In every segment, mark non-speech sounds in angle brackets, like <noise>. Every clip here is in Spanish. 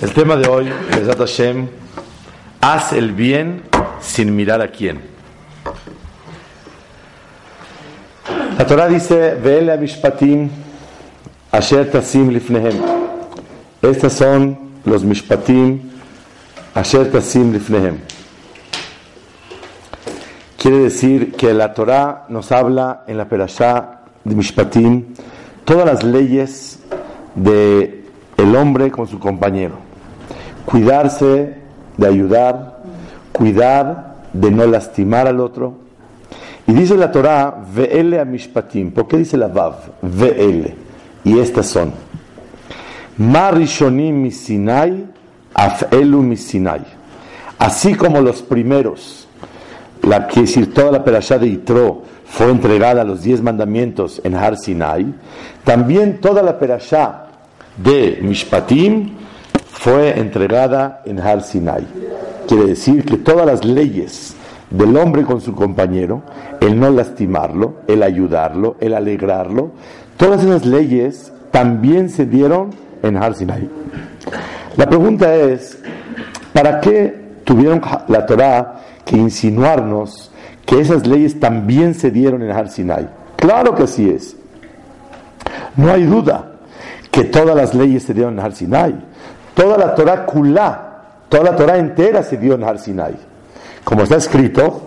El tema de hoy, Bezat Hashem, haz el bien sin mirar a quién. La Torah dice, Ve'ele mishpatim asher tasim lifnehem. Estos son los mishpatim asher tasim lifnehem. Quiere decir que la Torah nos habla en la Perashá de Mishpatim todas las leyes de el hombre con su compañero cuidarse de ayudar, cuidar de no lastimar al otro. Y dice la Torah, ve'ele a mishpatim. ¿Por qué dice la Vav? Ve'ele. Y estas son. Marishonim misinai, afelu misinai. Así como los primeros, la, que decir, toda la perashá de Itro fue entregada a los diez mandamientos en Har Sinai, también toda la perashá de Mishpatim fue entregada en Har Sinai. Quiere decir que todas las leyes del hombre con su compañero, el no lastimarlo, el ayudarlo, el alegrarlo, todas esas leyes también se dieron en Har Sinai. La pregunta es, ¿para qué tuvieron la Torah que insinuarnos que esas leyes también se dieron en Har Sinai? Claro que así es. No hay duda que todas las leyes se dieron en Har Sinai. Toda la Torah kulá, toda la Torah entera se dio en Har Sinai. Como está escrito,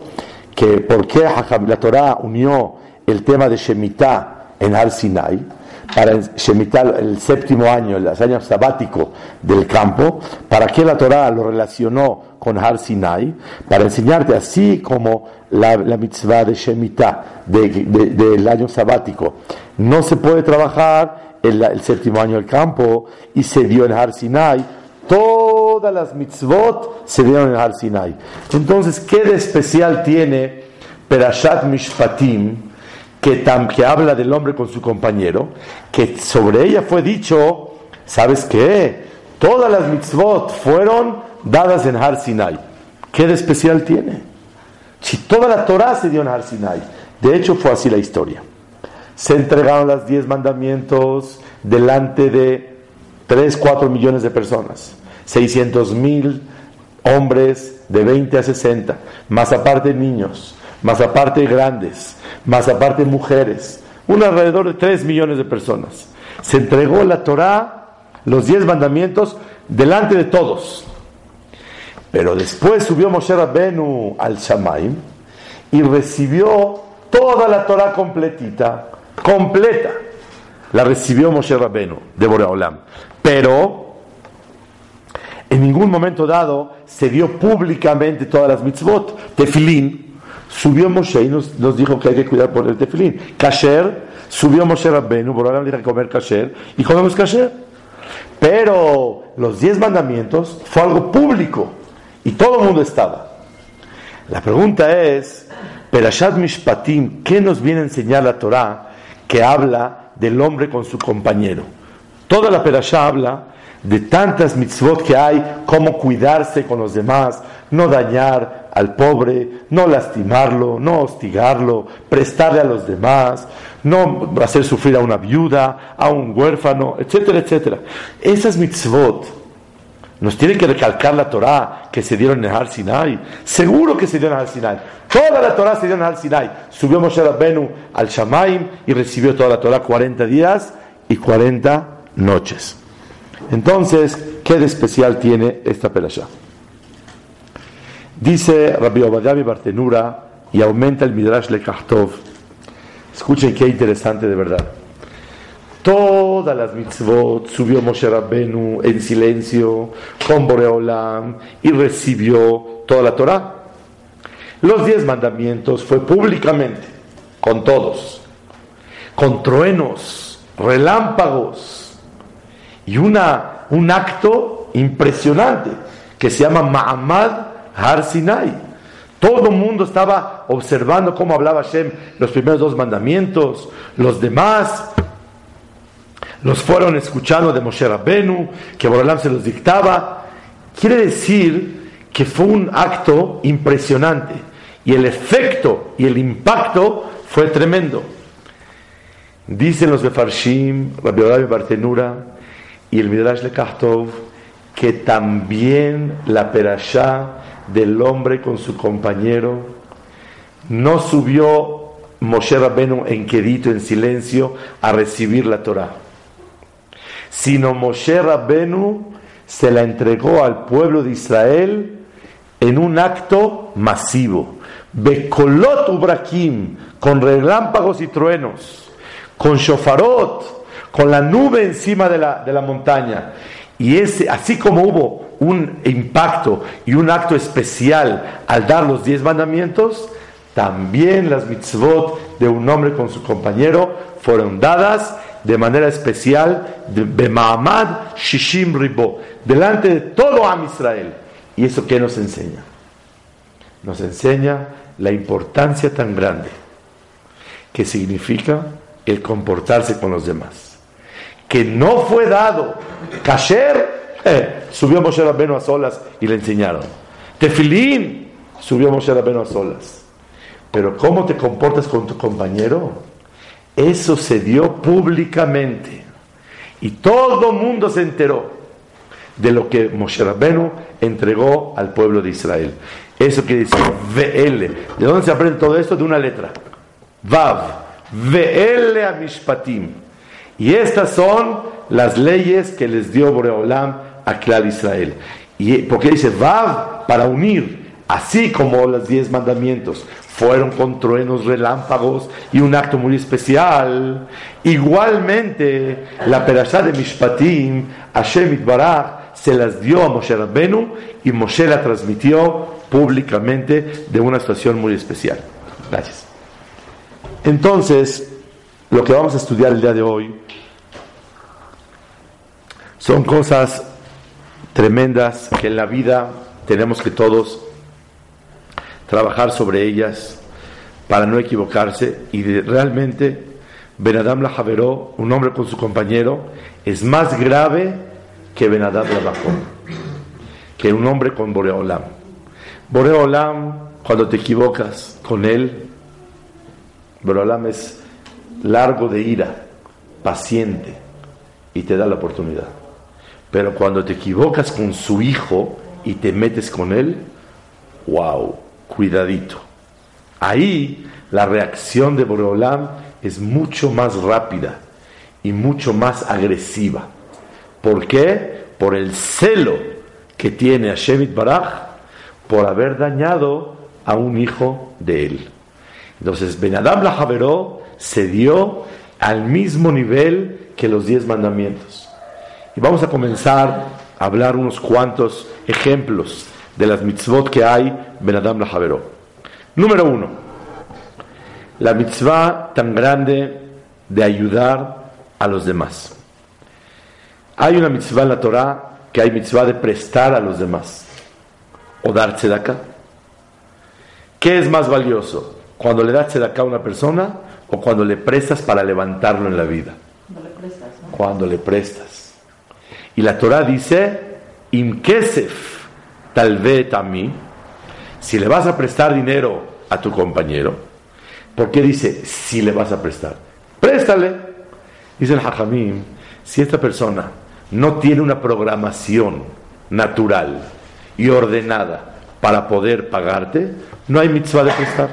que por qué la Torah unió el tema de Shemitah en Har Sinai, para Shemitah el séptimo año, el año sabático del campo, para qué la Torah lo relacionó con Har Sinai, para enseñarte así como la, mitzvah de Shemitah del año sabático. No se puede trabajar el, séptimo año del campo y se dio en Har Sinai. Todas las mitzvot se dieron en Har Sinai. Entonces, ¿qué de especial tiene Perashat Mishpatim, que, que habla del hombre con su compañero? Que sobre ella fue dicho, ¿sabes qué? Todas las mitzvot fueron dadas en Har Sinai. ¿Qué de especial tiene? Si toda la Torah se dio en Har Sinai. De hecho, fue así la historia se entregaron los diez mandamientos delante de 3, 4 millones de personas, 600 mil hombres de 20 a 60, más aparte niños, más aparte grandes, más aparte mujeres, un alrededor de 3 millones de personas. Se entregó la Torah, los diez mandamientos, delante de todos. Pero después subió Moshe Rabbenu al Shamaim y recibió toda la Torah completita completa la recibió Moshe Rabenu de Boreolam. Pero en ningún momento dado se dio públicamente todas las mitzvot. Tefilín, subió Moshe y nos, dijo que hay que cuidar por el tefilín. Kasher, subió Moshe Rabenu, Boreolam dijo que comer kasher y comemos kasher. Pero los diez mandamientos fue algo público y todo el mundo estaba. La pregunta es, Perashat Mishpatim, ¿qué nos viene a enseñar la Torah? Que habla del hombre con su compañero. Toda la perashá habla de tantas mitzvot que hay, cómo cuidarse con los demás, no dañar al pobre, no lastimarlo, no hostigarlo, prestarle a los demás, no hacer sufrir a una viuda, a un huérfano, etcétera, etcétera. Esas mitzvot nos tiene que recalcar la Torah que se dieron en el Sinai. Seguro que se dieron en el Sinai. Toda la Torah se dio en el Sinai. Subió Moshe Rabbenu al Shamaim y recibió toda la Torah 40 días y 40 noches. Entonces, ¿qué de especial tiene esta perashá? Dice Rabbi Obadiah Bartenura y aumenta el Midrash Lekachtov. Escuchen qué interesante de verdad. Todas las mitzvot subió Moshe Rabbenu en silencio con Boreolam y recibió toda la Torah. Los diez mandamientos fue públicamente, con todos, con truenos, relámpagos y una, un acto impresionante que se llama Ma'amad Har Sinai. Todo el mundo estaba observando cómo hablaba Hashem los primeros dos mandamientos, los demás los fueron escuchando de Moshe Rabbenu, que Borolam se los dictaba. Quiere decir que fue un acto impresionante y el efecto y el impacto fue tremendo. Dicen los Befarshim, Rabbi Bartenura y el Midrash Lekachtov, que también la perashá del hombre con su compañero no subió Moshe Rabenu en quedito, en silencio, a recibir la Torah, sino Moshe Rabenu se la entregó al pueblo de Israel en un acto masivo. Bekolot Ubrakim, con relámpagos y truenos, con shofarot, con la nube encima de la, de la montaña. Y ese, así como hubo un impacto y un acto especial al dar los diez mandamientos, también las mitzvot de un hombre con su compañero fueron dadas de manera especial de Mahamad Shishim Ribo, delante de todo Am Israel. ¿Y eso qué nos enseña? Nos enseña la importancia tan grande que significa el comportarse con los demás. Que no fue dado. Kasher, eh, subió Moshe Rabbeinu a solas y le enseñaron. Tefilín, subió Moshe Rabbeinu a solas. Pero cómo te comportas con tu compañero, eso se dio públicamente. Y todo el mundo se enteró de lo que Moshe Rabbeinu entregó al pueblo de Israel. Eso quiere decir VL. ¿De dónde se aprende todo esto? De una letra. Vav. VL a Mishpatim. Y estas son las leyes que les dio Boreolam a Clar Israel. ¿Y por qué dice Vav? Para unir, así como los diez mandamientos fueron con truenos, relámpagos y un acto muy especial. Igualmente, la perashá de Mishpatim, Hashem Itbarach, se las dio a Moshe Rabbenu y Moshe la transmitió públicamente de una situación muy especial. Gracias. Entonces, lo que vamos a estudiar el día de hoy son cosas tremendas que en la vida tenemos que todos trabajar sobre ellas para no equivocarse y realmente Benadam la Javeró, un hombre con su compañero, es más grave que Benadam la Bajó, que un hombre con Boreolam. Boreolam, cuando te equivocas con él, Boreolam es largo de ira, paciente y te da la oportunidad. Pero cuando te equivocas con su hijo y te metes con él, wow, cuidadito. Ahí la reacción de Boreolam es mucho más rápida y mucho más agresiva. ¿Por qué? Por el celo que tiene a Shemit Baraj por haber dañado a un hijo de él. Entonces, Benadab la Javeró se dio al mismo nivel que los diez mandamientos. Y vamos a comenzar a hablar unos cuantos ejemplos de las mitzvot que hay Benadab la Javeró. Número uno, la mitzvah tan grande de ayudar a los demás. Hay una mitzvah en la Torah que hay mitzvah de prestar a los demás o dar tzedakah? ¿Qué es más valioso? ¿Cuando le das tzedakah a una persona o cuando le prestas para levantarlo en la vida? Cuando le prestas. Cuando le prestas. Y la Torah dice, imkesef talvet a mí, si le vas a prestar dinero a tu compañero, ¿por qué dice si le vas a prestar? Préstale. Dice el Hajamim, si esta persona no tiene una programación natural, y ordenada para poder pagarte, no hay mitzvah de prestar.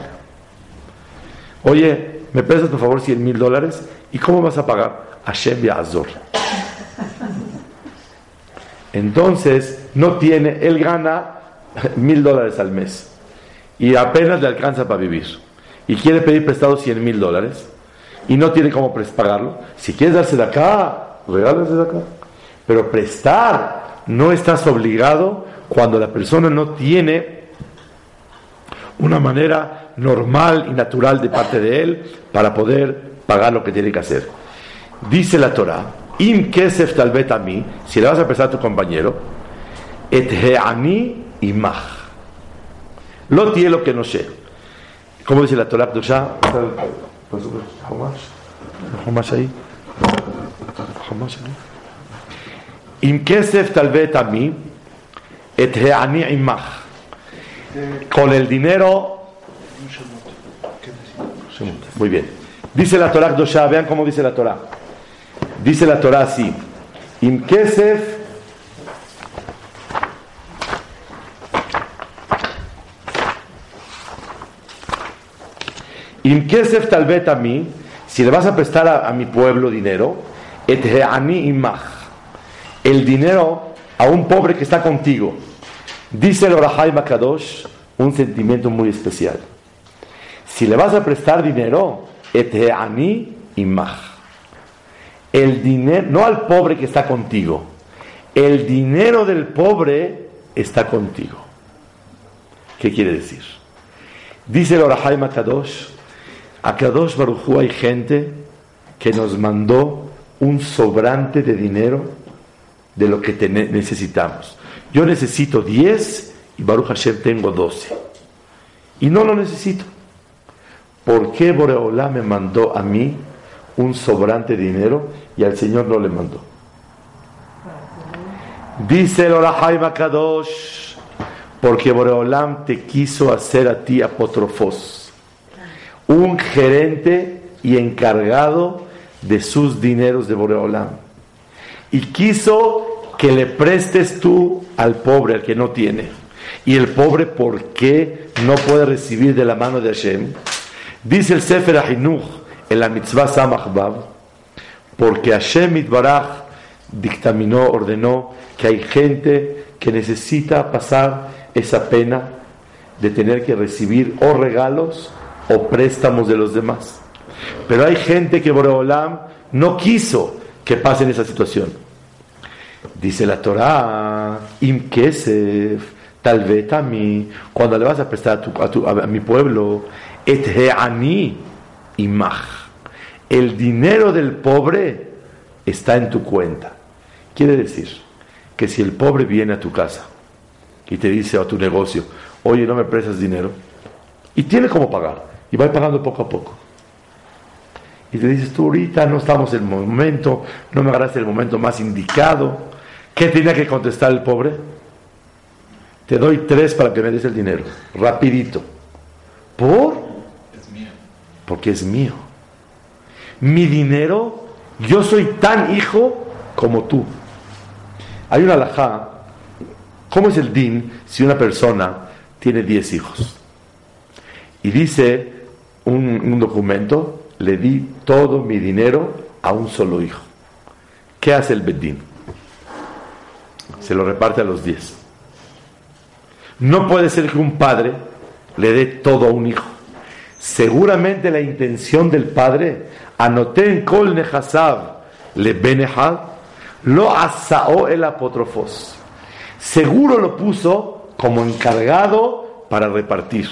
Oye, ¿me prestas por favor 100 mil dólares? ¿Y cómo vas a pagar? Hashem Azor. Entonces, no tiene, él gana mil dólares al mes y apenas le alcanza para vivir. Y quiere pedir prestado 100 mil dólares y no tiene cómo pagarlo. Si quieres darse de acá, regálase de acá. Pero prestar, no estás obligado cuando la persona no tiene una manera normal y natural de parte de él para poder pagar lo que tiene que hacer. Dice la Torah, im kesef talbet a mí, si le vas a prestar a tu compañero, et he'ani imach. Lo tiene lo que no sé. ¿Cómo dice la Torah? ahí. Im kesef talbet a mí, con el dinero. Muy bien. Dice la Torah Dosha, vean cómo dice la Torah. Dice la Torah así: Im kesef Talvet a mí, si le vas a prestar a, mi pueblo dinero, et imach, el dinero a un pobre que está contigo. Dice el Orahai Makadosh un sentimiento muy especial. Si le vas a prestar dinero, et imach. El dinero, no al pobre que está contigo, el dinero del pobre está contigo. ¿Qué quiere decir? Dice el Orahai Makadosh, a Kadosh Baruchu hay gente que nos mandó un sobrante de dinero de lo que necesitamos. Yo necesito 10 y Baruch Hashem tengo 12. Y no lo necesito. ¿Por qué Boreolá me mandó a mí un sobrante de dinero y al Señor no le mandó? Dice el Orahai Kadosh, porque Boreolam te quiso hacer a ti apotrofos, un gerente y encargado de sus dineros de Boreolam. Y quiso que le prestes tú al pobre, al que no tiene. Y el pobre, ¿por qué no puede recibir de la mano de Hashem? Dice el Sefer Ahinuch en la mitzvah Samachbav, porque Hashem Itbaraj dictaminó, ordenó que hay gente que necesita pasar esa pena de tener que recibir o regalos o préstamos de los demás. Pero hay gente que Boreolam no quiso que pasen esa situación. Dice la Torah, Im Kesef, tal vez a mí, cuando le vas a prestar a, tu, a, mi pueblo, et ani imach. El dinero del pobre está en tu cuenta. Quiere decir que si el pobre viene a tu casa y te dice a tu negocio, oye, no me prestas dinero, y tiene cómo pagar, y va pagando poco a poco y te dices tú ahorita no estamos en el momento, no me agarraste el momento más indicado. ¿Qué tenía que contestar el pobre? Te doy tres para que me des el dinero, rapidito. ¿Por? Es mío. Porque es mío. Mi dinero, yo soy tan hijo como tú. Hay una alajá. ¿Cómo es el din si una persona tiene diez hijos? Y dice un, documento le di todo mi dinero a un solo hijo. ¿Qué hace el Bedín? Se lo reparte a los diez. No puede ser que un padre le dé todo a un hijo. Seguramente la intención del padre, anoté en Kol Nehasav le Benehad, lo asao el apotrofos. Seguro lo puso como encargado para repartir.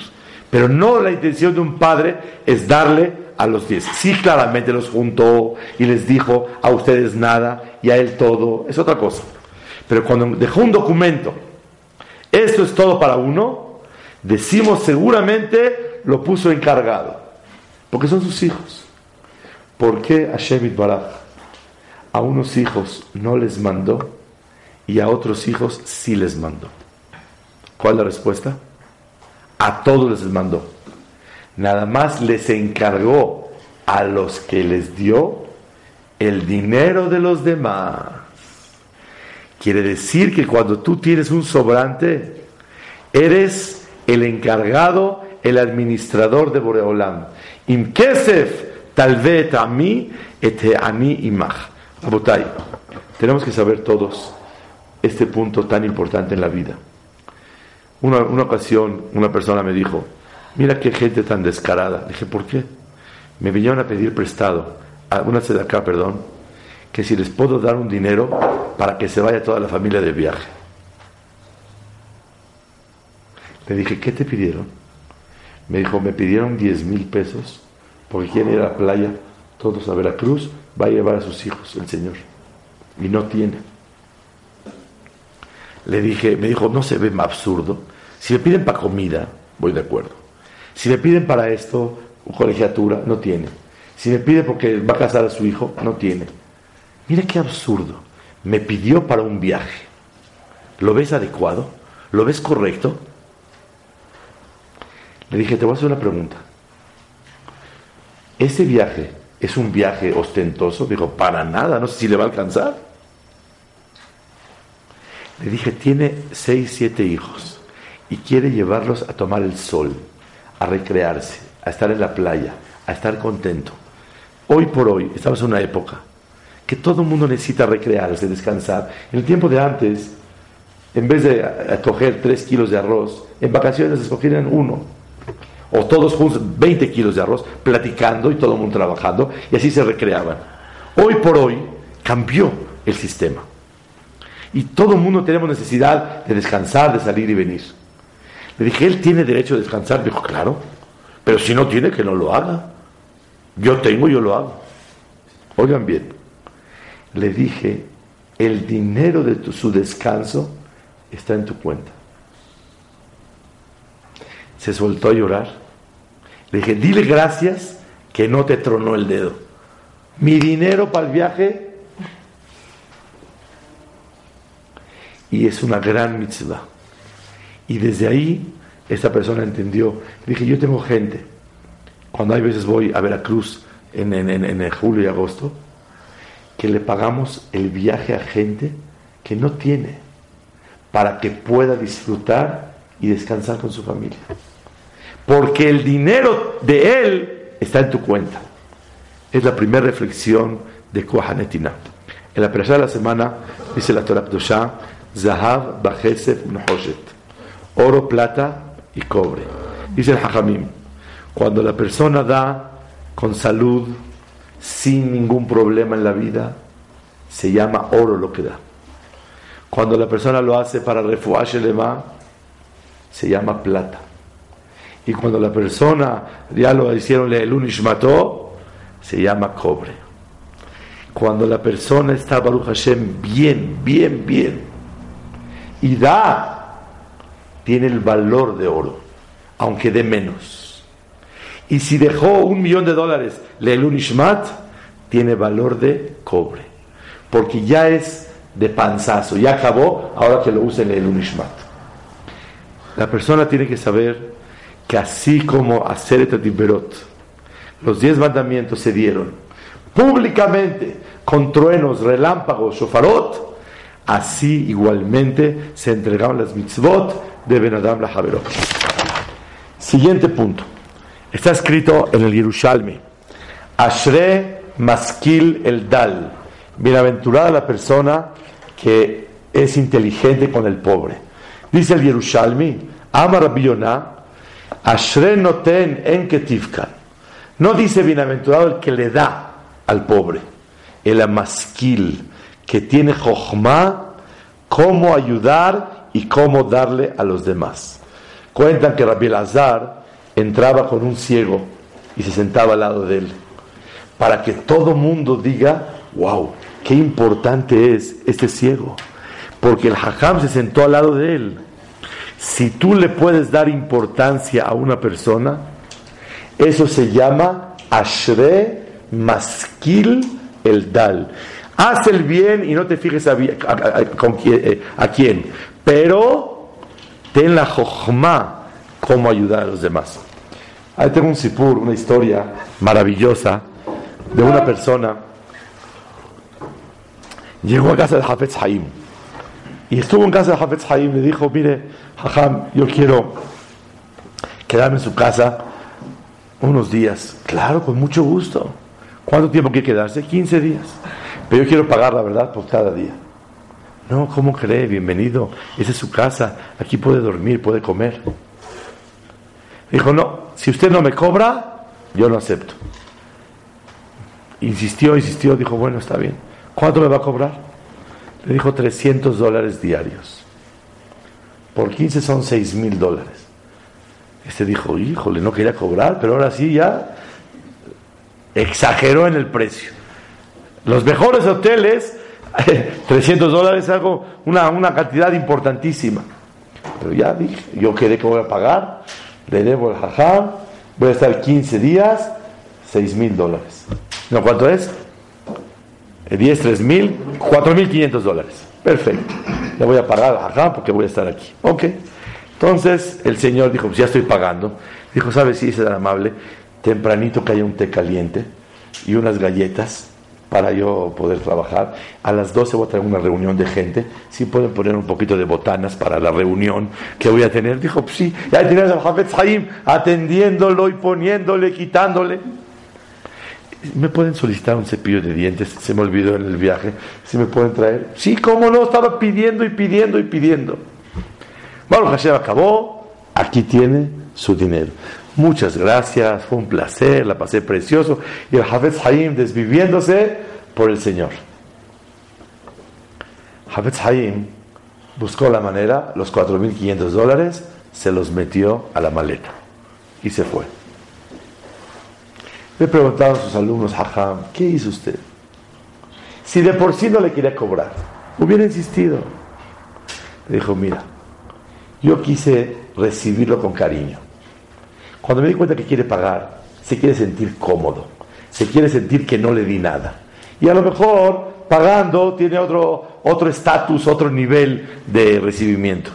Pero no la intención de un padre es darle a los diez. Sí, claramente los juntó y les dijo a ustedes nada y a él todo, es otra cosa. Pero cuando dejó un documento, esto es todo para uno, decimos seguramente lo puso encargado, porque son sus hijos. ¿Por qué Hashem Baraj a unos hijos no les mandó y a otros hijos sí les mandó? ¿Cuál es la respuesta? A todos les mandó nada más les encargó a los que les dio el dinero de los demás. Quiere decir que cuando tú tienes un sobrante, eres el encargado, el administrador de Boreolam. Imkesef tal vez a mí, ete ani imach. tenemos que saber todos este punto tan importante en la vida. Una, una ocasión, una persona me dijo, Mira qué gente tan descarada. Dije, ¿por qué? Me vinieron a pedir prestado, a una acá, perdón, que si les puedo dar un dinero para que se vaya toda la familia de viaje. Le dije, ¿qué te pidieron? Me dijo, me pidieron 10 mil pesos porque quieren ir a la playa, todos a Veracruz, va a llevar a sus hijos el Señor. Y no tiene. Le dije, me dijo, no se ve más absurdo. Si me piden para comida, voy de acuerdo. Si me piden para esto, colegiatura, no tiene. Si me pide porque va a casar a su hijo, no tiene. Mira qué absurdo. Me pidió para un viaje. ¿Lo ves adecuado? ¿Lo ves correcto? Le dije, te voy a hacer una pregunta. ¿Ese viaje es un viaje ostentoso? Dijo, para nada, no sé si le va a alcanzar. Le dije, tiene seis, siete hijos y quiere llevarlos a tomar el sol a recrearse, a estar en la playa, a estar contento. Hoy por hoy estamos en una época que todo el mundo necesita recrearse, descansar. En el tiempo de antes, en vez de coger 3 kilos de arroz, en vacaciones escogían uno. O todos juntos 20 kilos de arroz, platicando y todo el mundo trabajando, y así se recreaban. Hoy por hoy cambió el sistema. Y todo el mundo tenemos necesidad de descansar, de salir y venir. Le dije, ¿él tiene derecho a descansar? Dijo, claro, pero si no tiene, que no lo haga. Yo tengo, yo lo hago. Oigan bien, le dije, el dinero de su descanso está en tu cuenta. Se soltó a llorar. Le dije, dile gracias que no te tronó el dedo. Mi dinero para el viaje. Y es una gran mitzvah. Y desde ahí esta persona entendió. Dije, yo tengo gente. Cuando hay veces voy a Veracruz en, en, en julio y agosto, que le pagamos el viaje a gente que no tiene para que pueda disfrutar y descansar con su familia. Porque el dinero de él está en tu cuenta. Es la primera reflexión de Kohanetina. En la persona de la semana dice la Torah Pdosha, Zahav Bachesef Nehoshet, oro, plata y cobre. Dice el Hajamim, cuando la persona da con salud, sin ningún problema en la vida, se llama oro lo que da. Cuando la persona lo hace para refugiarse lema, se llama plata. Y cuando la persona ya lo hicieron el unishmato, se llama cobre. Cuando la persona está Baruch bien, bien, bien, y da, tiene el valor de oro, aunque dé menos. Y si dejó un millón de dólares Leilun Ishmat, tiene valor de cobre. Porque ya es de panzazo, ya acabó, ahora que lo use Leilun Ishmat. La persona tiene que saber que así como hacer Tiberot, los diez mandamientos se dieron públicamente con truenos, relámpagos, shofarot, así igualmente se entregaron las mitzvot de Benadam la Javerot. Siguiente punto. Está escrito en el Yerushalmi. Ashre Maskil el Dal. Bienaventurada la persona que es inteligente con el pobre. Dice el Yerushalmi, Ama Rabbi Ashre noten en ketivkan. No dice bienaventurado el que le da al pobre, el amaskil, que tiene jochma, cómo ayudar y cómo darle a los demás. Cuentan que Rabbi Lazar entraba con un ciego y se sentaba al lado de él, para que todo mundo diga, wow, qué importante es este ciego, porque el hajam se sentó al lado de él. Si tú le puedes dar importancia a una persona, eso se llama ashre maskil el dal. Haz el bien y no te fijes a, eh, a quién, pero ten la jochma cómo ayudar a los demás. Ahí tengo un sipur, una historia maravillosa de una persona. Llegó a casa de Hafez Haim y estuvo en casa de Hafez Haim. Le dijo: Mire, Hajam, yo quiero quedarme en su casa unos días. Claro, con mucho gusto. ¿Cuánto tiempo quiere quedarse? 15 días. Pero yo quiero pagar la verdad por cada día. No, ¿cómo cree? Bienvenido. Esa es su casa. Aquí puede dormir, puede comer. Dijo, no, si usted no me cobra, yo no acepto. Insistió, insistió, dijo, bueno, está bien. ¿Cuánto me va a cobrar? Le dijo 300 dólares diarios. Por 15 son 6 mil dólares. Este dijo, híjole, no quería cobrar, pero ahora sí ya exageró en el precio. Los mejores hoteles, <laughs> 300 dólares es algo, una, una cantidad importantísima. Pero ya dije, yo quedé que voy a pagar le debo el jajam, voy a estar 15 días, 6 mil dólares. ¿No cuánto es? 10, 3 mil, 4 mil 500 dólares. Perfecto. Le voy a pagar al jajam porque voy a estar aquí. Ok. Entonces el señor dijo, pues ya estoy pagando. Dijo, ¿sabes si es tan amable? Tempranito que haya un té caliente y unas galletas para yo poder trabajar. A las 12 voy a tener una reunión de gente. Si pueden poner un poquito de botanas para la reunión que voy a tener. Dijo, pues sí, ya tienes al Jafet Haim atendiéndolo y poniéndole, quitándole. ¿me pueden solicitar un cepillo de dientes? Se me olvidó en el viaje. ¿Si me pueden traer? Sí, cómo no, estaba pidiendo y pidiendo y pidiendo. Baruch Hashem acabó, aquí tiene su dinero. Muchas gracias, fue un placer, la pasé precioso. Y el Hafez Haim desviviéndose por el Señor. Hafez Haim buscó la manera, los 4.500 dólares, se los metió a la maleta y se fue. Le preguntaron a sus alumnos, Hajam, ¿qué hizo usted? Si de por sí no le quería cobrar, hubiera insistido. Le dijo, mira, yo quise recibirlo con cariño. Cuando me di cuenta que quiere pagar, se quiere sentir cómodo, se quiere sentir que no le di nada. Y a lo mejor pagando tiene otro otro estatus, otro nivel de recibimiento.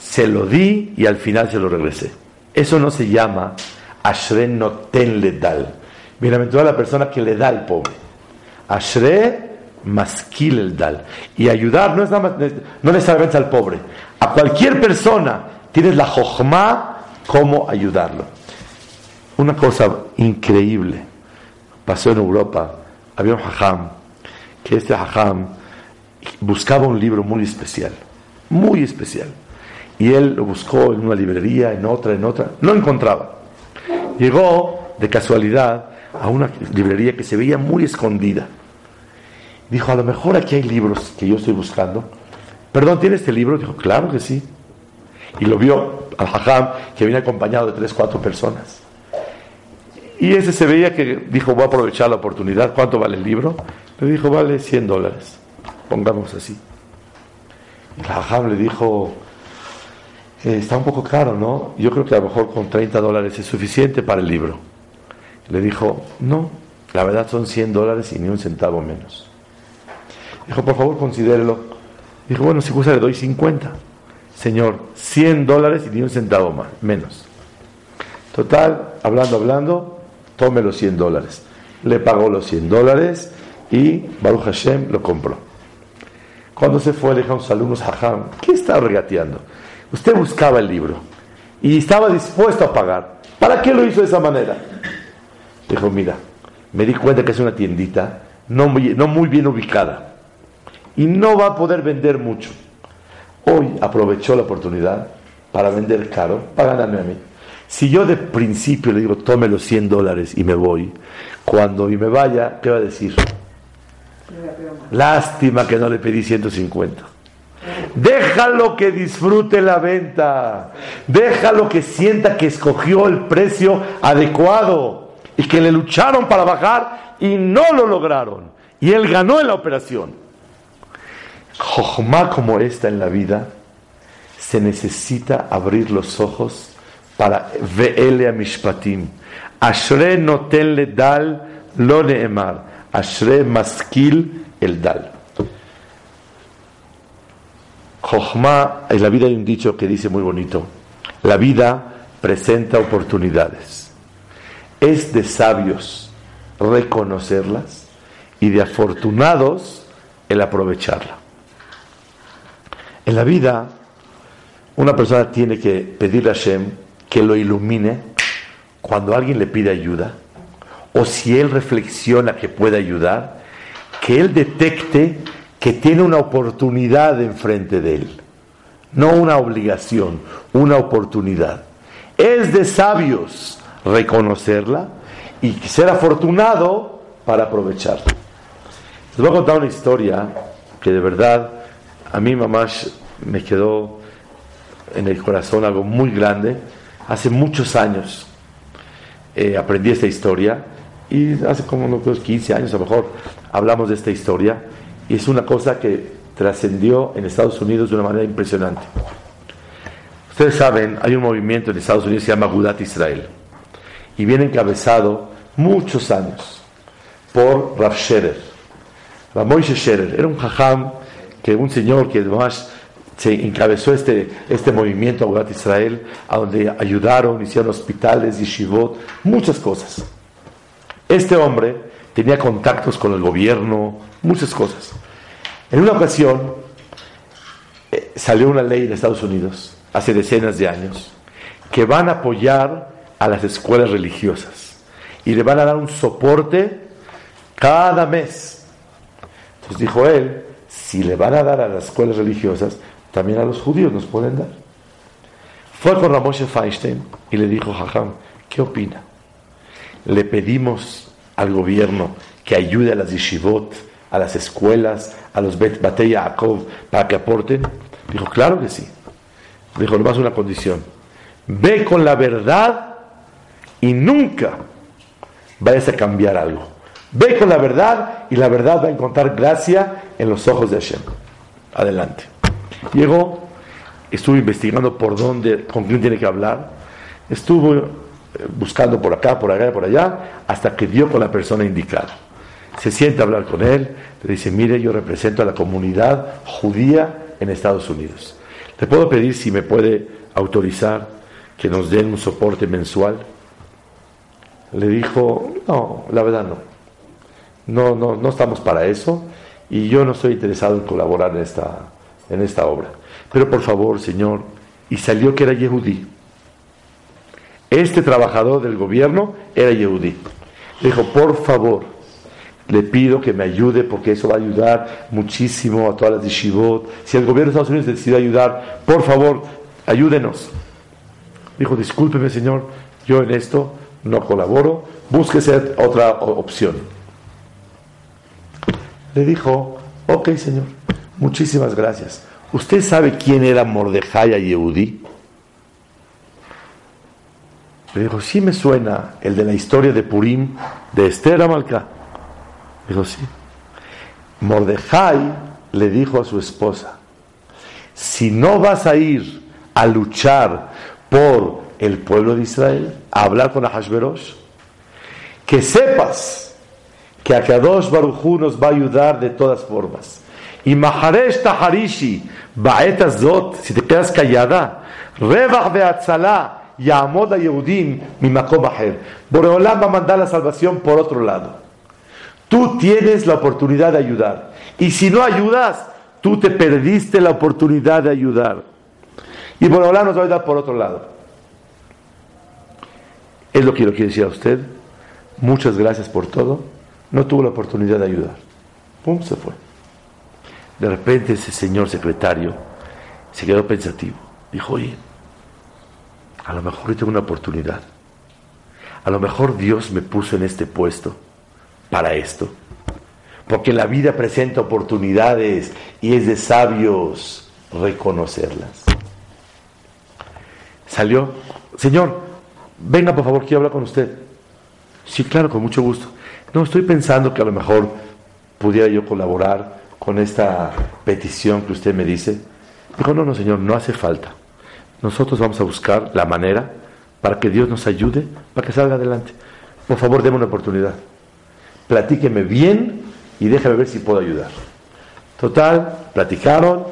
Se lo di y al final se lo regresé. Eso no se llama Ashre no ten le dal. Bienaventurada la persona que le da al pobre. Ashre masquil el dal. Y ayudar no es nada más, no necesariamente al pobre. A cualquier persona tienes la jochma cómo ayudarlo. Una cosa increíble pasó en Europa. Había un hajam, que este hajam buscaba un libro muy especial, muy especial. Y él lo buscó en una librería, en otra, en otra. No encontraba. Llegó de casualidad a una librería que se veía muy escondida. Dijo, a lo mejor aquí hay libros que yo estoy buscando. Perdón, ¿tiene este libro? Dijo, claro que sí. Y lo vio al hajam que viene acompañado de tres, cuatro personas. Y ese se veía que dijo, voy a aprovechar la oportunidad. ¿Cuánto vale el libro? Le dijo, vale 100 dólares. Pongamos así. El hajam le dijo, eh, está un poco caro, ¿no? Yo creo que a lo mejor con 30 dólares es suficiente para el libro. Le dijo, no, la verdad son 100 dólares y ni un centavo menos. Dijo, por favor, considérelo. Dijo, bueno, si gusta le doy 50. Señor, 100 dólares y ni un centavo más, menos. Total, hablando, hablando, tome los 100 dólares. Le pagó los 100 dólares y Baruch Hashem lo compró. Cuando se fue, le a sus alumnos, Hajam, ¿qué estaba regateando? Usted buscaba el libro y estaba dispuesto a pagar. ¿Para qué lo hizo de esa manera? Dijo, mira, me di cuenta que es una tiendita no muy bien ubicada y no va a poder vender mucho. Hoy aprovechó la oportunidad para vender caro, para ganarme a mí. Si yo de principio le digo, tome los 100 dólares y me voy, cuando y me vaya, ¿qué va a decir? Lástima que no le pedí 150. Déjalo que disfrute la venta. Déjalo que sienta que escogió el precio adecuado y que le lucharon para bajar y no lo lograron. Y él ganó en la operación. Jojma como esta en la vida, se necesita abrir los ojos para veele a mishpatim. Ashre notenle dal lo neemar. Ashre maskil el dal. Jochma, en la vida hay un dicho que dice muy bonito, la vida presenta oportunidades. Es de sabios reconocerlas y de afortunados el aprovecharla. En la vida, una persona tiene que pedirle a Hashem que lo ilumine cuando alguien le pide ayuda, o si él reflexiona que puede ayudar, que él detecte que tiene una oportunidad enfrente de él, no una obligación, una oportunidad. Es de sabios reconocerla y ser afortunado para aprovecharla. Les voy a contar una historia que de verdad a mí mamá me quedó en el corazón algo muy grande. Hace muchos años eh, aprendí esta historia y hace como unos 15 años a lo mejor hablamos de esta historia y es una cosa que trascendió en Estados Unidos de una manera impresionante. Ustedes saben, hay un movimiento en Estados Unidos que se llama Gudat Israel y viene encabezado muchos años por Rav Scherer. Rav Moshe Scherer era un jajam, que un señor que además se encabezó este, este movimiento Gudat Israel, a donde ayudaron, hicieron hospitales, yeshivot, muchas cosas. Este hombre tenía contactos con el gobierno, muchas cosas. En una ocasión eh, salió una ley en Estados Unidos, hace decenas de años, que van a apoyar a las escuelas religiosas y le van a dar un soporte cada mes. Entonces dijo él, si le van a dar a las escuelas religiosas, también a los judíos nos pueden dar. Fue con Ramoshe Feinstein y le dijo, Jajam, ¿qué opina? Le pedimos al gobierno que ayude a las yeshivot, a las escuelas, a los Bet Batei Yaakov, para que aporten. Dijo, claro que sí. Dijo, nomás una condición. Ve con la verdad y nunca vayas a cambiar algo. Ve con la verdad y la verdad va a encontrar gracia en los ojos de Hashem. Adelante. Llegó, estuvo investigando por dónde, con quién tiene que hablar. Estuvo eh, buscando por acá, por allá, por allá, hasta que dio con la persona indicada. Se siente a hablar con él, le dice, mire, yo represento a la comunidad judía en Estados Unidos. ¿Le puedo pedir si me puede autorizar que nos den un soporte mensual? Le dijo, no, la verdad no. No, no, no estamos para eso y yo no estoy interesado en colaborar en esta, en esta obra. Pero por favor, Señor, y salió que era Yehudí. Este trabajador del gobierno era Yehudí. Dijo, por favor, le pido que me ayude porque eso va a ayudar muchísimo a todas las yeshivot. Si el gobierno de Estados Unidos decide ayudar, por favor, ayúdenos. Dijo, discúlpeme señor, yo en esto no colaboro, búsquese otra opción. Le dijo, ok señor, muchísimas gracias. ¿Usted sabe quién era Mordejai a Yehudí? Le dijo, sí me suena el de la historia de Purim de Esther Amalcá. Dijo, sí. Mordejai le dijo a su esposa, si no vas a ir a luchar por el pueblo de Israel, a hablar con Ahashverosh, que sepas que Akadosh Baruchu nos va a ayudar de todas formas. Y Maharesh Taharishi, Baetas Zot, si te quedas callada, Revach Beatzala, Yamod a Yehudim, mi Makom Boreolam va a mandar la salvación por otro lado. Tú tienes la oportunidad de ayudar. Y si no ayudas, tú te perdiste la oportunidad de ayudar. Y ahora nos va a ayudar por otro lado. Es lo que quiero decir a usted. Muchas gracias por todo. No tuvo la oportunidad de ayudar. Pum, se fue. De repente ese señor secretario se quedó pensativo. Dijo, oye, a lo mejor yo tengo una oportunidad. A lo mejor Dios me puso en este puesto para esto. Porque la vida presenta oportunidades y es de sabios reconocerlas. Salió, Señor, venga por favor, quiero hablar con usted. Sí, claro, con mucho gusto. No, estoy pensando que a lo mejor pudiera yo colaborar con esta petición que usted me dice. Dijo, no, no, Señor, no hace falta. Nosotros vamos a buscar la manera para que Dios nos ayude, para que salga adelante. Por favor, déme una oportunidad platíqueme bien y déjame ver si puedo ayudar. Total, platicaron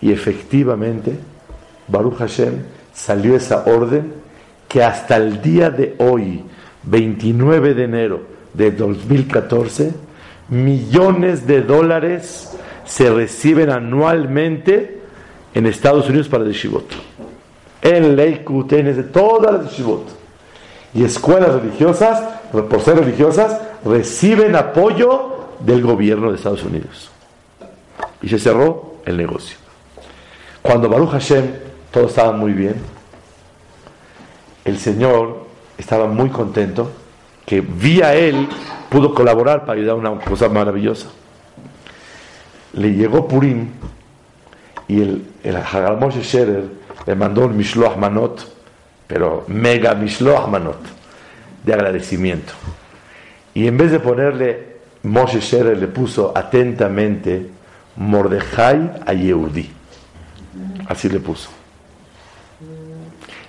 y efectivamente Baruch Hashem salió esa orden que hasta el día de hoy, 29 de enero de 2014, millones de dólares se reciben anualmente en Estados Unidos para el Shibot. En en de todas las Shibot. Y escuelas religiosas, por ser religiosas, reciben apoyo del gobierno de Estados Unidos. Y se cerró el negocio. Cuando Baruch Hashem todo estaba muy bien, el Señor estaba muy contento que vía él pudo colaborar para ayudar a una cosa maravillosa. Le llegó Purim y el, el Hagar Moshe Sherer le mandó un Mishloach Manot, pero mega Mishloach Manot, de agradecimiento. Y en vez de ponerle Moshe Sherer, le puso atentamente Mordejai a Yehudi. Así le puso.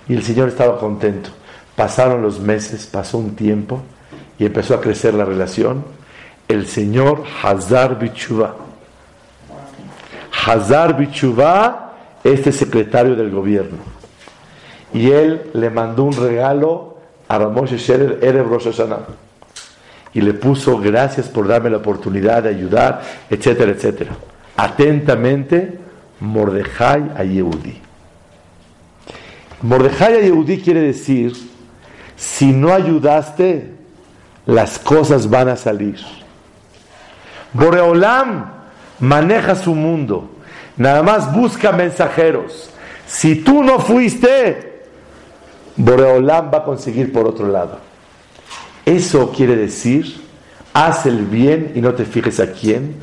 Y el Señor estaba contento. Pasaron los meses, pasó un tiempo y empezó a crecer la relación. El Señor Hazar Bichuva. Hazar Bichuva, este secretario del gobierno. Y él le mandó un regalo a Ramoshe Sherer, Erev Rosh Hashanah y le puso gracias por darme la oportunidad de ayudar, etcétera, etcétera. Atentamente, Mordejai a Yehudi. Mordejai a Yehudi quiere decir, si no ayudaste, las cosas van a salir. Boreolam maneja su mundo, nada más busca mensajeros. Si tú no fuiste, Boreolam va a conseguir por otro lado. Eso quiere decir, haz el bien y no te fijes a quién.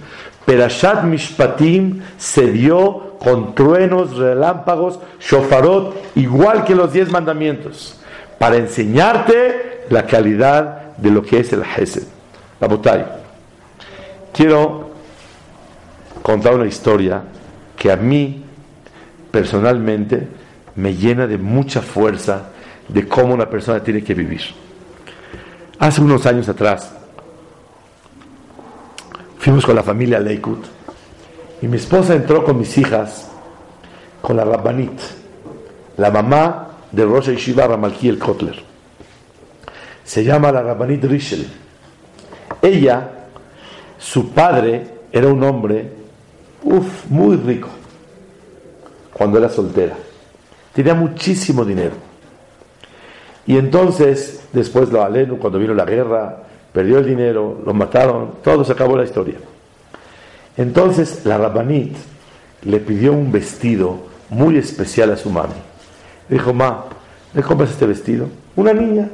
Perashat Mishpatim se dio con truenos, relámpagos, shofarot, igual que los diez mandamientos, para enseñarte la calidad de lo que es el Hesed. La botay. Quiero contar una historia que a mí personalmente me llena de mucha fuerza de cómo una persona tiene que vivir. Hace unos años atrás fuimos con la familia Leikut y mi esposa entró con mis hijas con la Rabbanit, la mamá de Rosh Yeshiva Ramalkiel Kotler. Se llama la Rabbanit Rishel. Ella, su padre, era un hombre uf, muy rico cuando era soltera. Tenía muchísimo dinero. Y entonces, después lo aleno, cuando vino la guerra, perdió el dinero, lo mataron, todo se acabó la historia. Entonces la Rabbanit le pidió un vestido muy especial a su mami. Dijo, ma, ¿le compras este vestido? Una niña.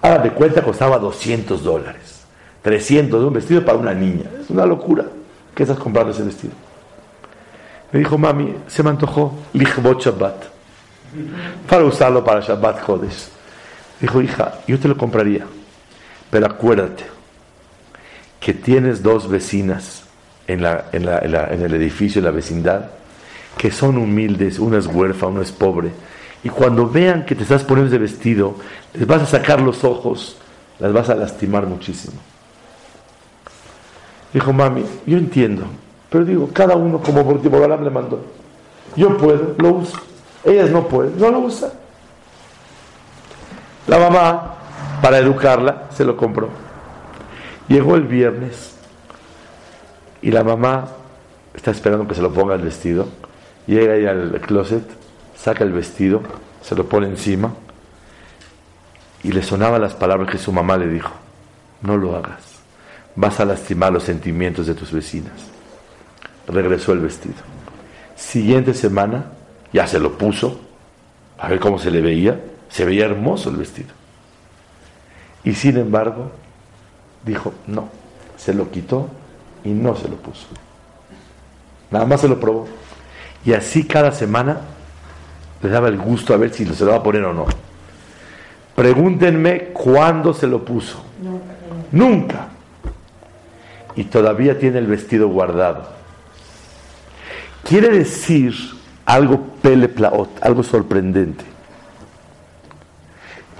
Ahora de cuenta costaba 200 dólares. 300 de un vestido para una niña. Es una locura. ¿Qué estás comprando ese vestido? Me dijo, mami, se me antojó Lichbot Shabbat. Para usarlo para Shabbat Jodes. Dijo, hija, yo te lo compraría. Pero acuérdate que tienes dos vecinas en, la, en, la, en, el edificio, en la vecindad, que son humildes, una es huérfana, una es pobre. Y cuando vean que te estás poniendo ese vestido, les vas a sacar los ojos, las vas a lastimar muchísimo. Dijo, mami, yo entiendo, pero digo, cada uno como Bortibogalam le mandó. Yo puedo, lo uso. Ellas no pueden, no lo usan. La mamá, para educarla, se lo compró. Llegó el viernes y la mamá está esperando que se lo ponga el vestido. Llega ahí al closet, saca el vestido, se lo pone encima y le sonaban las palabras que su mamá le dijo. No lo hagas, vas a lastimar los sentimientos de tus vecinas. Regresó el vestido. Siguiente semana, ya se lo puso, a ver cómo se le veía, se veía hermoso el vestido. Y sin embargo, dijo, no, se lo quitó y no se lo puso. Nada más se lo probó. Y así cada semana le daba el gusto a ver si se lo va a poner o no. Pregúntenme cuándo se lo puso. Nunca. Y todavía tiene el vestido guardado. Quiere decir algo peleplaot, algo sorprendente.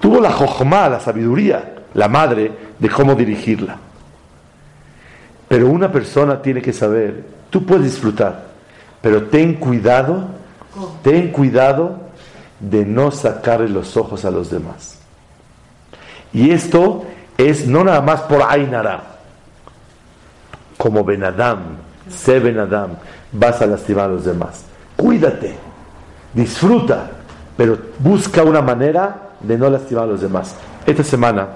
Tuvo la jojma, la sabiduría, la madre, de cómo dirigirla. Pero una persona tiene que saber, tú puedes disfrutar, pero ten cuidado, ten cuidado de no sacarle los ojos a los demás. Y esto es no nada más por Ainara, como Benadam, sé Benadam, vas a lastimar a los demás. Cuídate, disfruta, pero busca una manera de no lastimar a los demás. Esta semana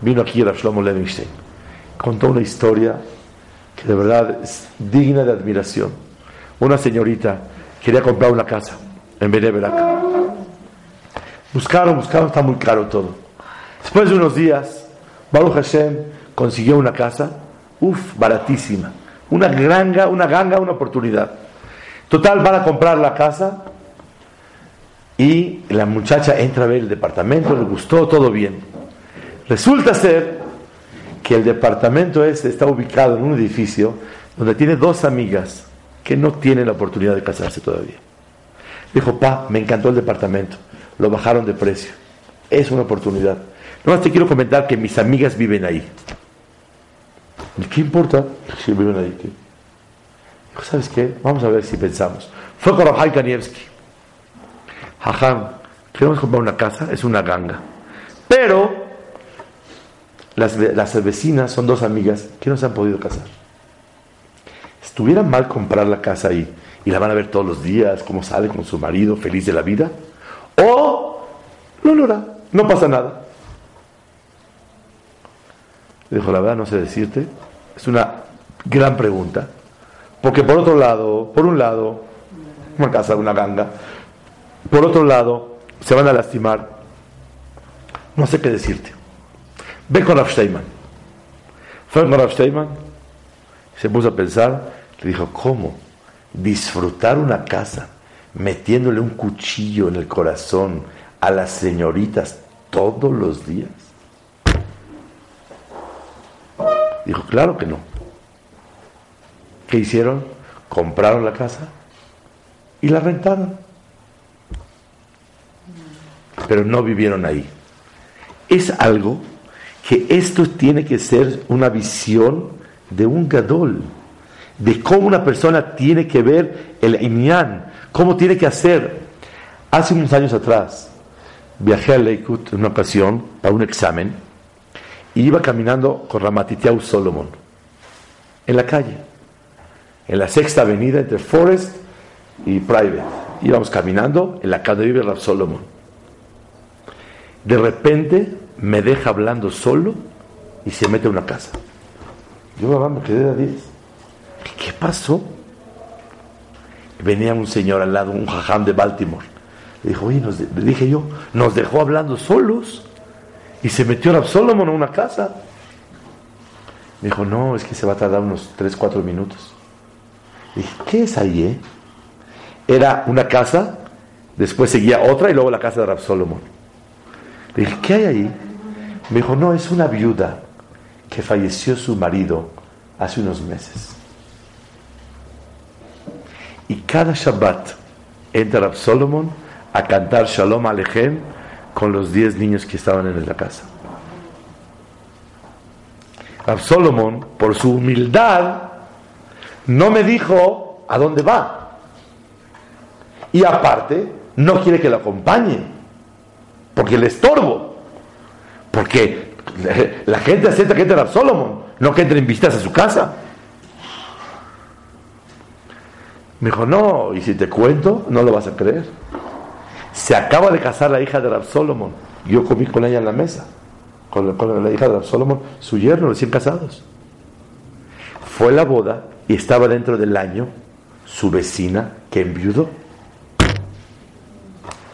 vino aquí Rav Shlomo Levinstein, contó una historia que de verdad es digna de admiración. Una señorita quería comprar una casa en Beneverac. Buscaron, buscaron, está muy caro todo. Después de unos días, Baruch Hashem consiguió una casa, uff, baratísima. Una ganga, una ganga, una oportunidad. Total, van a comprar la casa y la muchacha entra a ver el departamento, le gustó, todo bien. Resulta ser que el departamento este está ubicado en un edificio donde tiene dos amigas que no tienen la oportunidad de casarse todavía. Dijo, pa, me encantó el departamento, lo bajaron de precio, es una oportunidad. más te quiero comentar que mis amigas viven ahí. ¿Qué importa si viven ahí? Dijo, ¿sabes qué? Vamos a ver si pensamos. Fue con Rahai Kanievski. Jajam, queremos comprar una casa, es una ganga. Pero las, las vecinas son dos amigas que no se han podido casar. ¿Estuviera mal comprar la casa ahí y la van a ver todos los días, cómo sale con su marido, feliz de la vida? ¿O no lo? No pasa nada. dijo, la verdad no sé decirte. Es una gran pregunta. Porque por otro lado, por un lado, una casa, una ganga. Por otro lado, se van a lastimar. No sé qué decirte. Ve con Rav. Fue con Rav se puso a pensar, dijo, ¿cómo? Disfrutar una casa metiéndole un cuchillo en el corazón a las señoritas todos los días. Dijo, claro que no. ¿Qué hicieron? Compraron la casa y la rentaron. Pero no vivieron ahí. Es algo que esto tiene que ser una visión de un gadol, de cómo una persona tiene que ver el inyan, cómo tiene que hacer. Hace unos años atrás viajé a Leikut en una ocasión para un examen y iba caminando con Ramatitiau Solomon en la calle, en la sexta avenida entre Forest y Private. Íbamos caminando en la calle de Rav Solomon. De repente me deja hablando solo y se mete a una casa. Yo mamá me quedé a 10. ¿Qué pasó? Venía un señor al lado, un jajam de Baltimore. Le dijo, oye, dije yo, nos dejó hablando solos y se metió a Solomon a una casa. Me dijo, no, es que se va a tardar unos 3, 4 minutos. Le dije, ¿qué es ahí, eh? Era una casa, después seguía otra y luego la casa de Rab Solomon. Le dije, ¿qué hay ahí? Me dijo, no, es una viuda que falleció su marido hace unos meses. Y cada Shabbat entra Rab Solomon a cantar Shalom Alechem con los diez niños que estaban en la casa. Rab Solomon, por su humildad, no me dijo a dónde va. Y aparte, no quiere que lo acompañe, porque le estorbo. Porque la gente acepta que entre a Solomon, no que entren visitas a su casa. Me dijo, no, y si te cuento, no lo vas a creer. Se acaba de casar la hija de Rab Solomon. Yo comí con ella en la mesa, con la, hija de Rab Solomon, su yerno, recién casados. Fue la boda y estaba dentro del año su vecina que enviudó.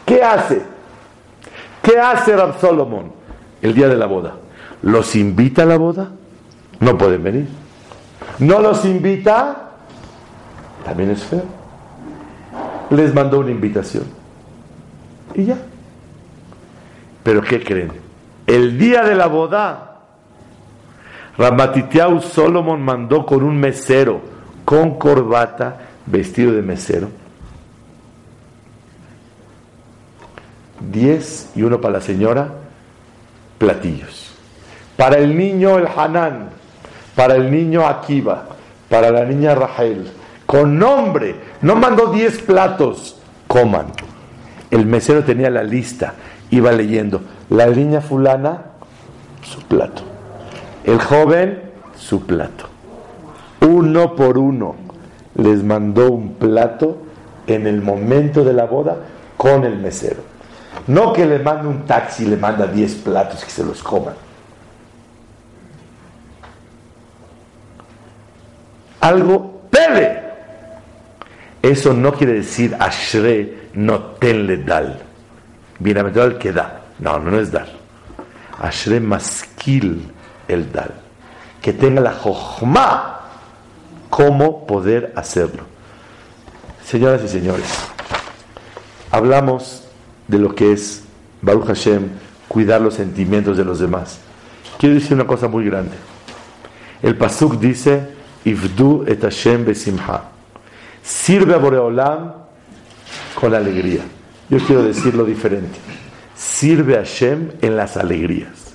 ¿Qué hace? ¿Qué hace Rab Solomon el día de la boda? ¿Los invita a la boda? No pueden venir. ¿No los invita? También es feo. Les mandó una invitación. Y ya. Pero ¿qué creen? El día de la boda, Ramatitiau Solomon mandó con un mesero, con corbata, vestido de mesero, diez y uno para la señora, platillos. Para el niño el Hanan, para el niño Akiva, para la niña Rahel, con nombre. No mandó diez platos, coman. El mesero tenía la lista, iba leyendo. La niña fulana, su plato. El joven, su plato. Uno por uno les mandó un plato en el momento de la boda con el mesero. No que le mande un taxi le manda 10 platos que se los coman. Algo pele. Eso no quiere decir Ashre no tenle dal. Bienaventurado el que da. No, no es dar. Ashre maskil el dal. Que tenga la jochma cómo poder hacerlo. Señoras y señores, hablamos de lo que es Baruch Hashem, cuidar los sentimientos de los demás. Quiero decir una cosa muy grande. El Pasuk dice, Ifdu et Hashem besimha. Sirve a Boreolam con alegría. Yo quiero decirlo diferente. Sirve a Hashem en las alegrías.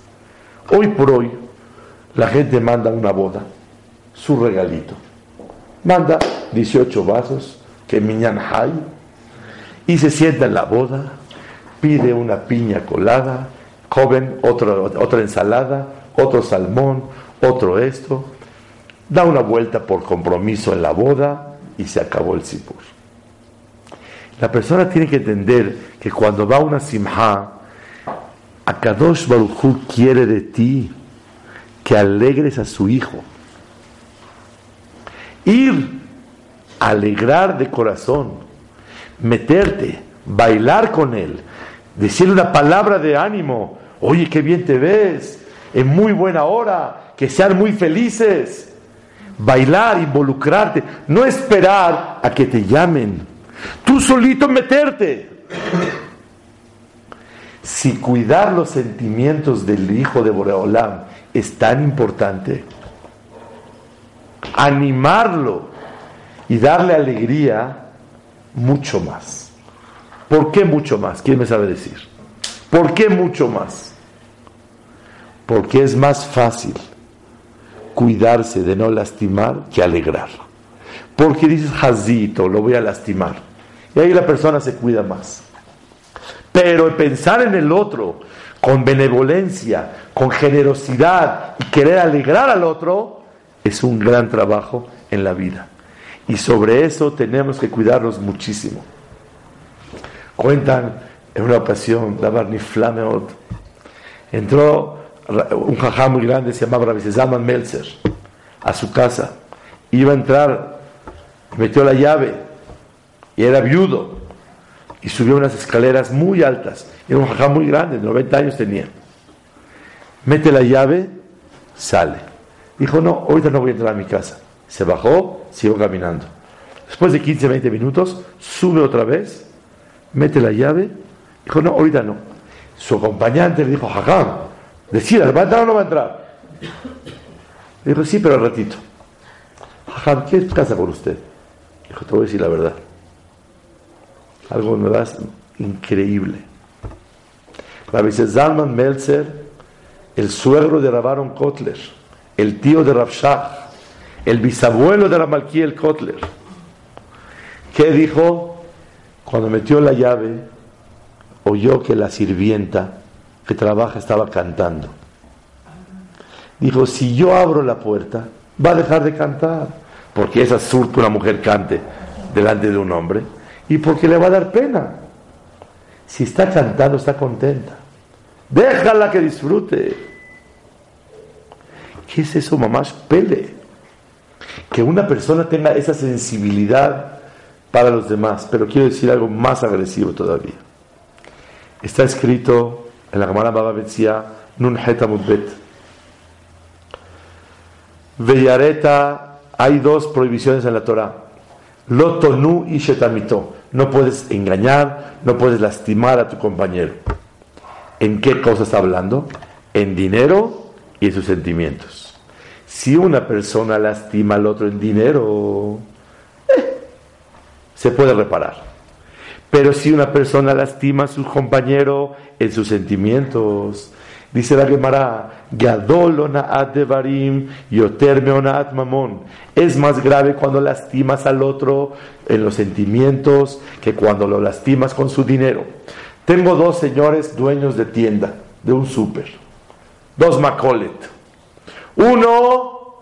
Hoy por hoy, la gente manda una boda, su regalito. Manda 18 vasos, que miñan hay, y se sienta en la boda, pide una piña colada, joven, otra ensalada, otro salmón, otro esto, da una vuelta por compromiso en la boda y se acabó el sipur. La persona tiene que entender que cuando va una simha, Akadosh Baruchu quiere de ti que alegres a su hijo. Ir, alegrar de corazón, meterte, bailar con él, decirle una palabra de ánimo, oye, qué bien te ves, en muy buena hora, que sean muy felices. Bailar, involucrarte, no esperar a que te llamen. Tú solito meterte. Si cuidar los sentimientos del hijo de Boreolam es tan importante, animarlo y darle alegría, mucho más. ¿Por qué mucho más? ¿Quién me sabe decir? ¿Por qué mucho más? Porque es más fácil cuidarse de no lastimar que alegrar. Porque dices, jazito, lo voy a lastimar. Y ahí la persona se cuida más. Pero pensar en el otro con benevolencia, con generosidad y querer alegrar al otro es un gran trabajo en la vida. Y sobre eso tenemos que cuidarnos muchísimo. Cuentan en una ocasión, Barney Flameot, entró un jajá muy grande, se llamaba Rabbi Zalman Melzer, a su casa. Iba a entrar, metió la llave y era viudo y subió unas escaleras muy altas. Era un jajá muy grande, 90 años tenía. Mete la llave, sale. Dijo, no, ahorita no voy a entrar a mi casa. Se bajó, siguió caminando. Después de 15, 20 minutos, sube otra vez, mete la llave. Dijo, no, ahorita no. Su acompañante le dijo, jajá, decida, ¿va a entrar o no va a entrar? Dijo, sí, pero al ratito. Jajá, ¿qué casa por usted? Dijo, te voy a decir la verdad algo nuevas increíble. Rabbi Zalman Meltzer, el suegro de Rabaron Kotler, el tío de Rav el bisabuelo de la el Kotler, ¿qué dijo? Cuando metió la llave, oyó que la sirvienta que trabaja estaba cantando. Dijo, si yo abro la puerta, va a dejar de cantar, porque es absurdo que una mujer cante delante de un hombre y porque le va a dar pena. Si está cantando, está contenta. Déjala que disfrute. ¿Qué es eso, mamás? Pele. Que una persona tenga esa sensibilidad para los demás. Pero quiero decir algo más agresivo todavía. Está escrito en la Gemara Baba Betzia, Nun Hetamudbet. Vellareta, hay dos prohibiciones en la Torah. Lotonu y shetamito. No puedes engañar, no puedes lastimar a tu compañero. ¿En qué cosa está hablando? En dinero y en sus sentimientos. Si una persona lastima al otro en dinero, eh, se puede reparar. Pero si una persona lastima a su compañero en sus sentimientos, Dice la Gemara. Es más grave cuando lastimas al otro en los sentimientos que cuando lo lastimas con su dinero. Tengo dos señores dueños de tienda, de un súper, dos Macolet. Uno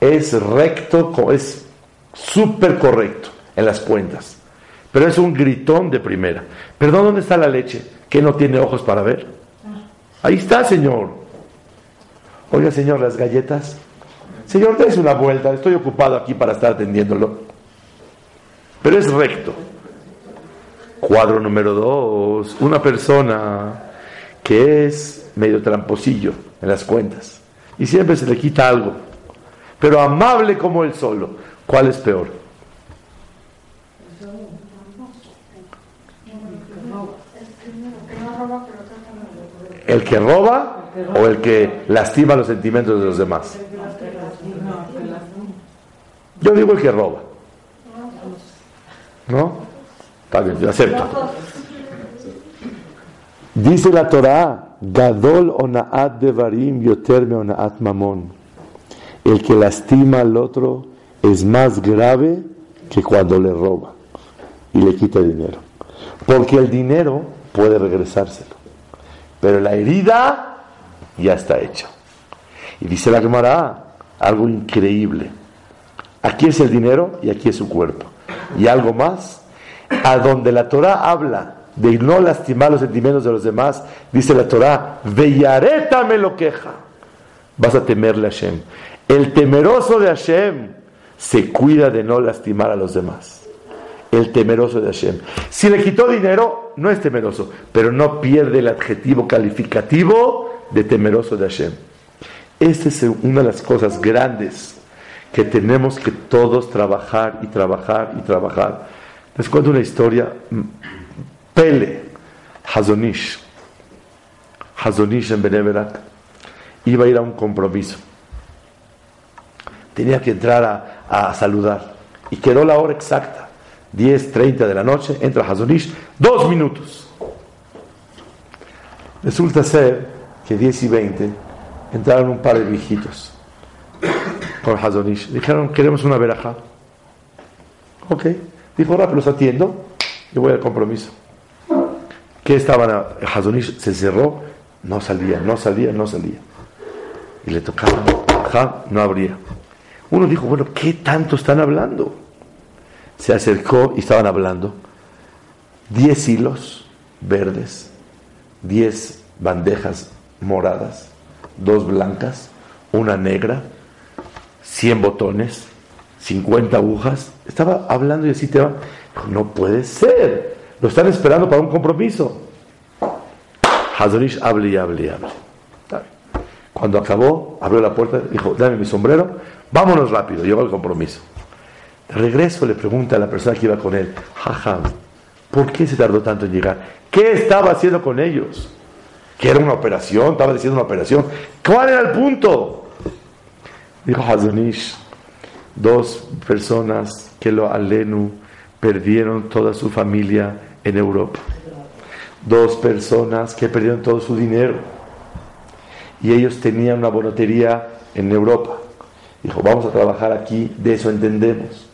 es recto, es súper correcto en las cuentas, pero es un gritón de primera. Perdón, ¿dónde está la leche? ¿Que no tiene ojos para ver? Ahí está, Señor. Oiga, Señor, las galletas. Señor, dése una vuelta, estoy ocupado aquí para estar atendiéndolo. Pero es recto. Cuadro número dos, una persona que es medio tramposillo en las cuentas y siempre se le quita algo, pero amable como él solo. ¿Cuál es peor? ¿El que roba o el que lastima los sentimientos de los demás? Yo digo el que roba. ¿No? Está bien, yo acepto. Dice la Torah, Gadol onaat devarim yoterme onaat mamón. El que lastima al otro es más grave que cuando le roba y le quita dinero. Porque el dinero puede regresárselo. Pero la herida ya está hecha. Y dice la Gemara, algo increíble. Aquí es el dinero y aquí es su cuerpo. Y algo más, a donde la Torah habla de no lastimar los sentimientos de los demás, dice la Torah, Bellareta me lo queja. vas a temerle a Hashem. El temeroso de Hashem se cuida de no lastimar a los demás. El temeroso de Hashem. Si le quitó dinero, no es temeroso, pero no pierde el adjetivo calificativo de temeroso de Hashem. Esta es una de las cosas grandes que tenemos que todos trabajar y trabajar y trabajar. Les cuento una historia. Pele, Hazonish, Hazonish en Beneverak, iba a ir a un compromiso. Tenía que entrar a, saludar. Y quedó la hora exacta. 10, 30 de la noche, entra Hazonish, dos minutos. Resulta ser que 10 y 20 entraron un par de viejitos con Hazonish. Dijeron, queremos una veraja. Ok. Dijo, ahora los atiendo y voy al compromiso. ¿Qué estaban? Hazonish se cerró, no salía, no salía, no salía. Y le tocaba, no abría. Uno dijo, bueno, ¿qué tanto están hablando? Se acercó y estaban hablando. Diez hilos verdes, diez bandejas moradas, dos blancas, una negra, cien botones, cincuenta agujas. Estaba hablando y así te va. no puede ser. Lo están esperando para un compromiso. Hazonish hable y hable y hable. Cuando acabó, abrió la puerta, dijo, dame mi sombrero, vámonos rápido, llegó el compromiso. De regreso le pregunta a la persona que iba con él, jaja, ¿por qué se tardó tanto en llegar? ¿Qué estaba haciendo con ellos? ¿Que era una operación? ¿Estaba diciendo una operación? ¿Cuál era el punto? Dijo Hazonish, dos personas que lo alenu perdieron toda su familia en Europa. Dos personas que perdieron todo su dinero. Y ellos tenían una bonotería en Europa. Dijo, vamos a trabajar aquí, de eso entendemos.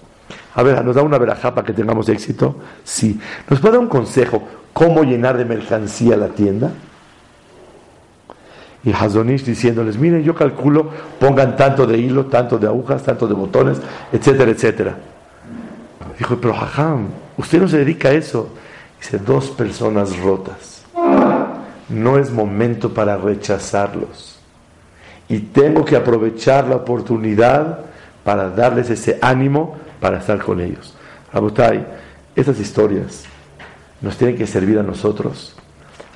A ver, ¿nos da una verajá para que tengamos éxito? Sí. ¿Nos puede dar un consejo cómo llenar de mercancía la tienda? Y Hazonish diciéndoles, miren, yo calculo, pongan tanto de hilo, tanto de agujas, tanto de botones, etcétera, etcétera. Dijo, pero Jajam, usted no se dedica a eso. Dice, dos personas rotas. No es momento para rechazarlos. Y tengo que aprovechar la oportunidad para darles ese ánimo para estar con ellos. Rabotai, estas historias nos tienen que servir a nosotros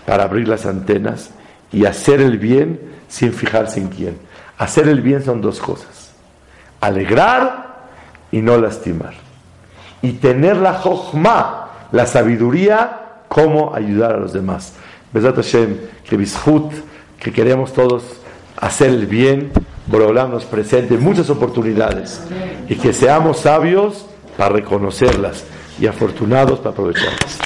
para abrir las antenas y hacer el bien sin fijarse en quién. Hacer el bien son dos cosas. Alegrar y no lastimar. Y tener la jochma, la sabiduría, cómo ayudar a los demás. Besat Hashem, que bisfut, que queremos todos hacer el bien, Borolam nos presente muchas oportunidades y que seamos sabios para reconocerlas y afortunados para aprovecharlas.